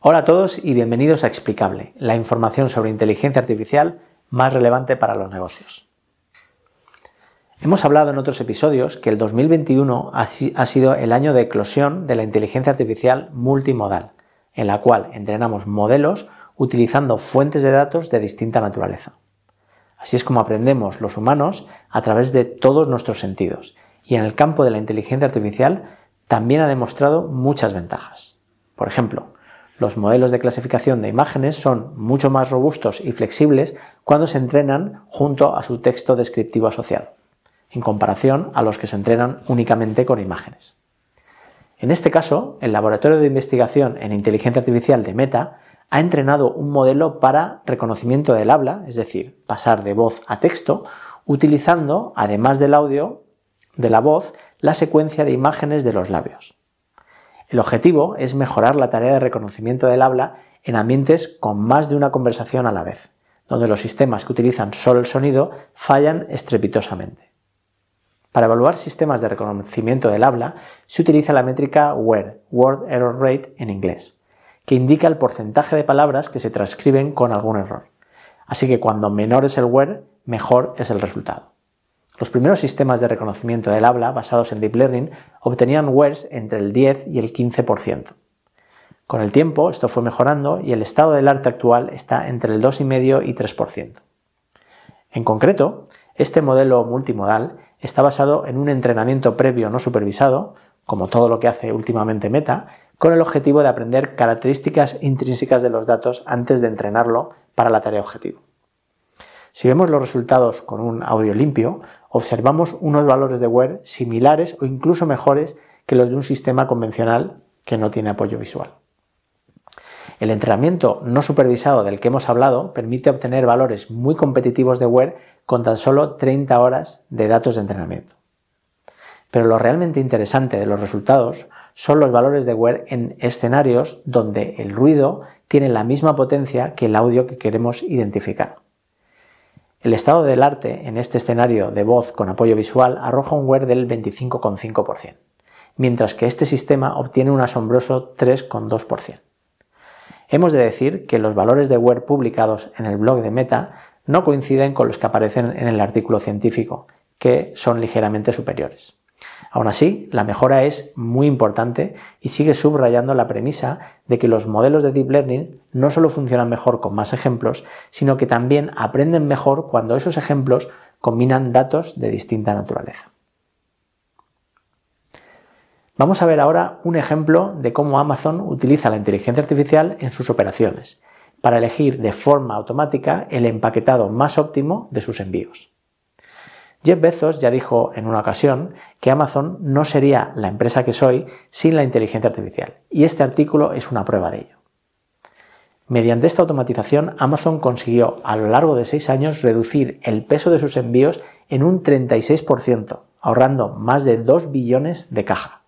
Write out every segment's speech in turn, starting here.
Hola a todos y bienvenidos a Explicable, la información sobre inteligencia artificial más relevante para los negocios. Hemos hablado en otros episodios que el 2021 ha sido el año de eclosión de la inteligencia artificial multimodal, en la cual entrenamos modelos utilizando fuentes de datos de distinta naturaleza. Así es como aprendemos los humanos a través de todos nuestros sentidos, y en el campo de la inteligencia artificial también ha demostrado muchas ventajas. Por ejemplo, los modelos de clasificación de imágenes son mucho más robustos y flexibles cuando se entrenan junto a su texto descriptivo asociado, en comparación a los que se entrenan únicamente con imágenes. En este caso, el Laboratorio de Investigación en Inteligencia Artificial de Meta ha entrenado un modelo para reconocimiento del habla, es decir, pasar de voz a texto, utilizando, además del audio de la voz, la secuencia de imágenes de los labios. El objetivo es mejorar la tarea de reconocimiento del habla en ambientes con más de una conversación a la vez, donde los sistemas que utilizan solo el sonido fallan estrepitosamente. Para evaluar sistemas de reconocimiento del habla se utiliza la métrica WER, Word Error Rate en inglés, que indica el porcentaje de palabras que se transcriben con algún error. Así que cuando menor es el WER, mejor es el resultado. Los primeros sistemas de reconocimiento del habla basados en Deep Learning obtenían WERS entre el 10 y el 15%. Con el tiempo esto fue mejorando y el estado del arte actual está entre el 2,5 y 3%. En concreto, este modelo multimodal está basado en un entrenamiento previo no supervisado, como todo lo que hace últimamente Meta, con el objetivo de aprender características intrínsecas de los datos antes de entrenarlo para la tarea objetivo. Si vemos los resultados con un audio limpio, observamos unos valores de WER similares o incluso mejores que los de un sistema convencional que no tiene apoyo visual. El entrenamiento no supervisado del que hemos hablado permite obtener valores muy competitivos de WER con tan solo 30 horas de datos de entrenamiento. Pero lo realmente interesante de los resultados son los valores de WER en escenarios donde el ruido tiene la misma potencia que el audio que queremos identificar. El estado del arte en este escenario de voz con apoyo visual arroja un WER del 25,5%, mientras que este sistema obtiene un asombroso 3,2%. Hemos de decir que los valores de WER publicados en el blog de Meta no coinciden con los que aparecen en el artículo científico, que son ligeramente superiores. Aún así, la mejora es muy importante y sigue subrayando la premisa de que los modelos de Deep Learning no solo funcionan mejor con más ejemplos, sino que también aprenden mejor cuando esos ejemplos combinan datos de distinta naturaleza. Vamos a ver ahora un ejemplo de cómo Amazon utiliza la inteligencia artificial en sus operaciones para elegir de forma automática el empaquetado más óptimo de sus envíos. Jeff Bezos ya dijo en una ocasión que Amazon no sería la empresa que soy sin la inteligencia artificial, y este artículo es una prueba de ello. Mediante esta automatización, Amazon consiguió a lo largo de seis años reducir el peso de sus envíos en un 36%, ahorrando más de 2 billones de caja.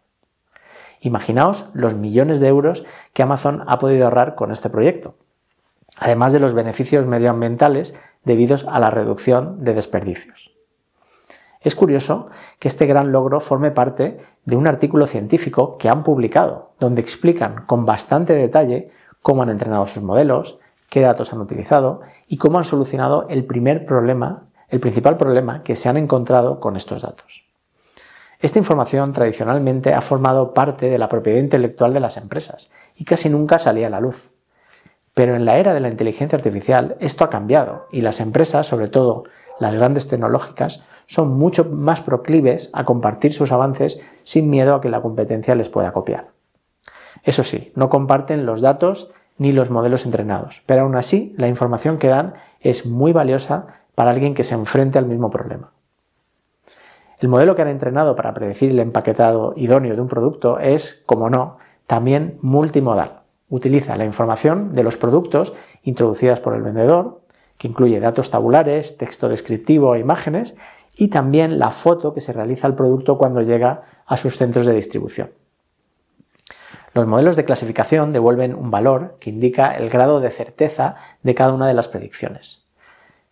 Imaginaos los millones de euros que Amazon ha podido ahorrar con este proyecto, además de los beneficios medioambientales debidos a la reducción de desperdicios. Es curioso que este gran logro forme parte de un artículo científico que han publicado, donde explican con bastante detalle cómo han entrenado sus modelos, qué datos han utilizado y cómo han solucionado el primer problema, el principal problema que se han encontrado con estos datos. Esta información tradicionalmente ha formado parte de la propiedad intelectual de las empresas y casi nunca salía a la luz. Pero en la era de la inteligencia artificial esto ha cambiado y las empresas, sobre todo las grandes tecnológicas, son mucho más proclives a compartir sus avances sin miedo a que la competencia les pueda copiar. Eso sí, no comparten los datos ni los modelos entrenados, pero aún así la información que dan es muy valiosa para alguien que se enfrente al mismo problema. El modelo que han entrenado para predecir el empaquetado idóneo de un producto es, como no, también multimodal. Utiliza la información de los productos introducidas por el vendedor, que incluye datos tabulares, texto descriptivo e imágenes, y también la foto que se realiza al producto cuando llega a sus centros de distribución. Los modelos de clasificación devuelven un valor que indica el grado de certeza de cada una de las predicciones.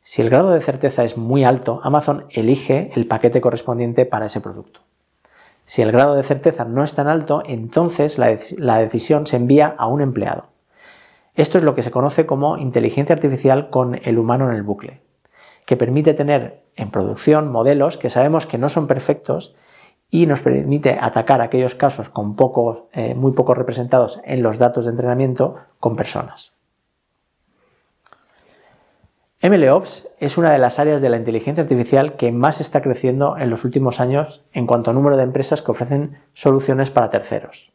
Si el grado de certeza es muy alto, Amazon elige el paquete correspondiente para ese producto. Si el grado de certeza no es tan alto, entonces la, decisión se envía a un empleado Esto es lo que se conoce como inteligencia artificial con el humano en el bucle, que permite tener en producción modelos que sabemos que no son perfectos y nos permite atacar aquellos casos con eh, muy poco representados en los datos de entrenamiento con personas. MLOps es una de las áreas de la inteligencia artificial que más está creciendo en los últimos años en cuanto a número de empresas que ofrecen soluciones para terceros.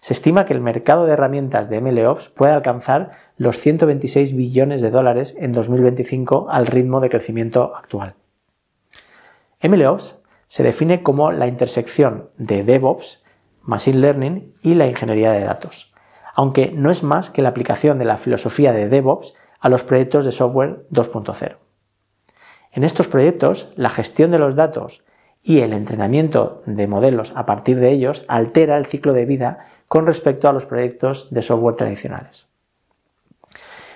Se estima que el mercado de herramientas de MLOps puede alcanzar los 126 billones de dólares en 2025 al ritmo de crecimiento actual. MLOps se define como la intersección de DevOps, Machine Learning y la ingeniería de datos, aunque no es más que la aplicación de la filosofía de DevOps a los proyectos de software 2.0. En estos proyectos, la gestión de los datos y el entrenamiento de modelos a partir de ellos altera el ciclo de vida con respecto a los proyectos de software tradicionales.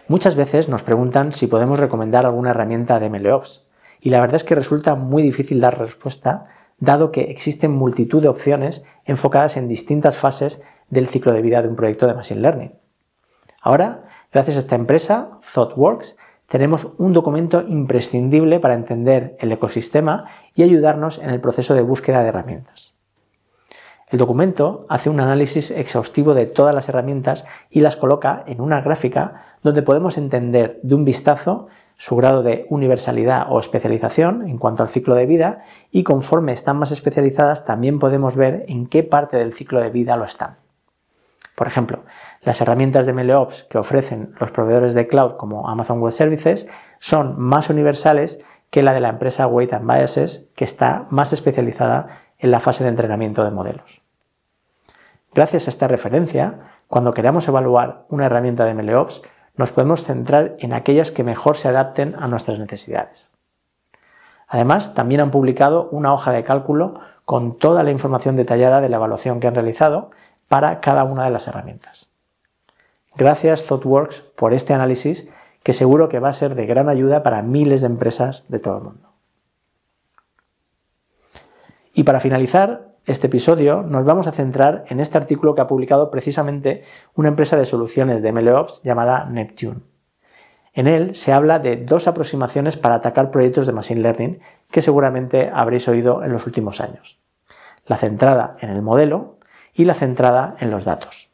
Muchas veces nos preguntan si podemos recomendar alguna herramienta de MLOps y la verdad es que resulta muy difícil dar respuesta dado que existen multitud de opciones enfocadas en distintas fases del ciclo de vida de un proyecto de Machine Learning. Ahora Gracias a esta empresa, ThoughtWorks, tenemos un documento imprescindible para entender el ecosistema y ayudarnos en el proceso de búsqueda de herramientas. El documento hace un análisis exhaustivo de todas las herramientas y las coloca en una gráfica donde podemos entender de un vistazo su grado de universalidad o especialización en cuanto al ciclo de vida y conforme están más especializadas también podemos ver en qué parte del ciclo de vida lo están. Por ejemplo, las herramientas de MLOps que ofrecen los proveedores de cloud como Amazon Web Services son más universales que la de la empresa Weight Biases, que está más especializada en la fase de entrenamiento de modelos. Gracias a esta referencia, cuando queramos evaluar una herramienta de MLOps, nos podemos centrar en aquellas que mejor se adapten a nuestras necesidades. Además, también han publicado una hoja de cálculo con toda la información detallada de la evaluación que han realizado para cada una de las herramientas. Gracias ThoughtWorks por este análisis que seguro que va a ser de gran ayuda para miles de empresas de todo el mundo. Y para finalizar este episodio nos vamos a centrar en este artículo que ha publicado precisamente una empresa de soluciones de MLOps llamada Neptune. En él se habla de dos aproximaciones para atacar proyectos de Machine Learning que seguramente habréis oído en los últimos años. La centrada en el modelo y la centrada en los datos.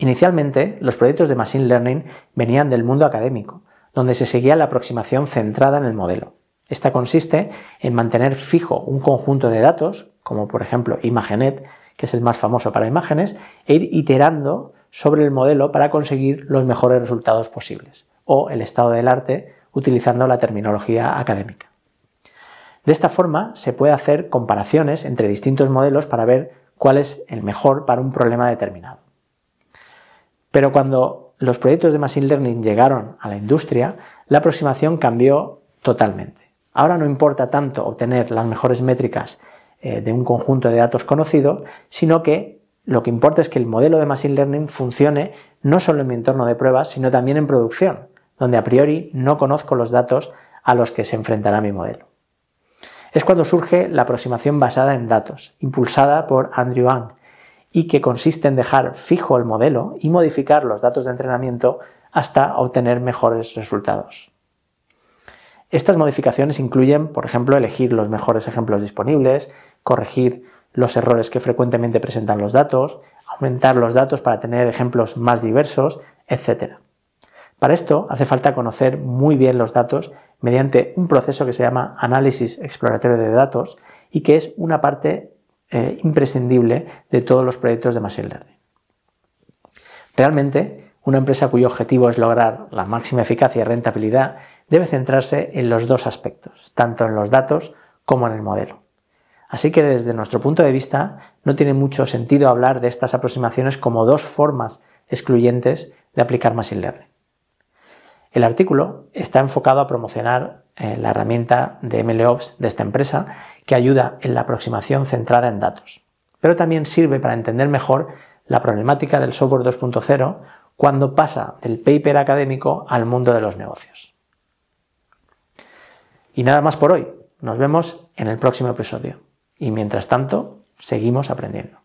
Inicialmente, los proyectos de Machine Learning venían del mundo académico, donde se seguía la aproximación centrada en el modelo. Esta consiste en mantener fijo un conjunto de datos, como por ejemplo Imagenet, que es el más famoso para imágenes, e ir iterando sobre el modelo para conseguir los mejores resultados posibles, o el estado del arte utilizando la terminología académica. De esta forma se puede hacer comparaciones entre distintos modelos para ver cuál es el mejor para un problema determinado. Pero cuando los proyectos de Machine Learning llegaron a la industria, la aproximación cambió totalmente. Ahora no importa tanto obtener las mejores métricas eh, de un conjunto de datos conocido, sino que lo que importa es que el modelo de Machine Learning funcione no solo en mi entorno de pruebas, sino también en producción, donde a priori no conozco los datos a los que se enfrentará mi modelo es cuando surge la aproximación basada en datos, impulsada por Andrew Ang, y que consiste en dejar fijo el modelo y modificar los datos de entrenamiento hasta obtener mejores resultados. Estas modificaciones incluyen, por ejemplo, elegir los mejores ejemplos disponibles, corregir los errores que frecuentemente presentan los datos, aumentar los datos para tener ejemplos más diversos, etc. Para esto hace falta conocer muy bien los datos mediante un proceso que se llama análisis exploratorio de datos y que es una parte eh, imprescindible de todos los proyectos de Machine Learning. Realmente, una empresa cuyo objetivo es lograr la máxima eficacia y rentabilidad debe centrarse en los dos aspectos, tanto en los datos como en el modelo. Así que desde nuestro punto de vista no tiene mucho sentido hablar de estas aproximaciones como dos formas excluyentes de aplicar Machine Learning. El artículo está enfocado a promocionar eh, la herramienta de MLOps de esta empresa que ayuda en la aproximación centrada en datos, pero también sirve para entender mejor la problemática del software 2.0 cuando pasa del paper académico al mundo de los negocios. Y nada más por hoy. Nos vemos en el próximo episodio. Y mientras tanto, seguimos aprendiendo.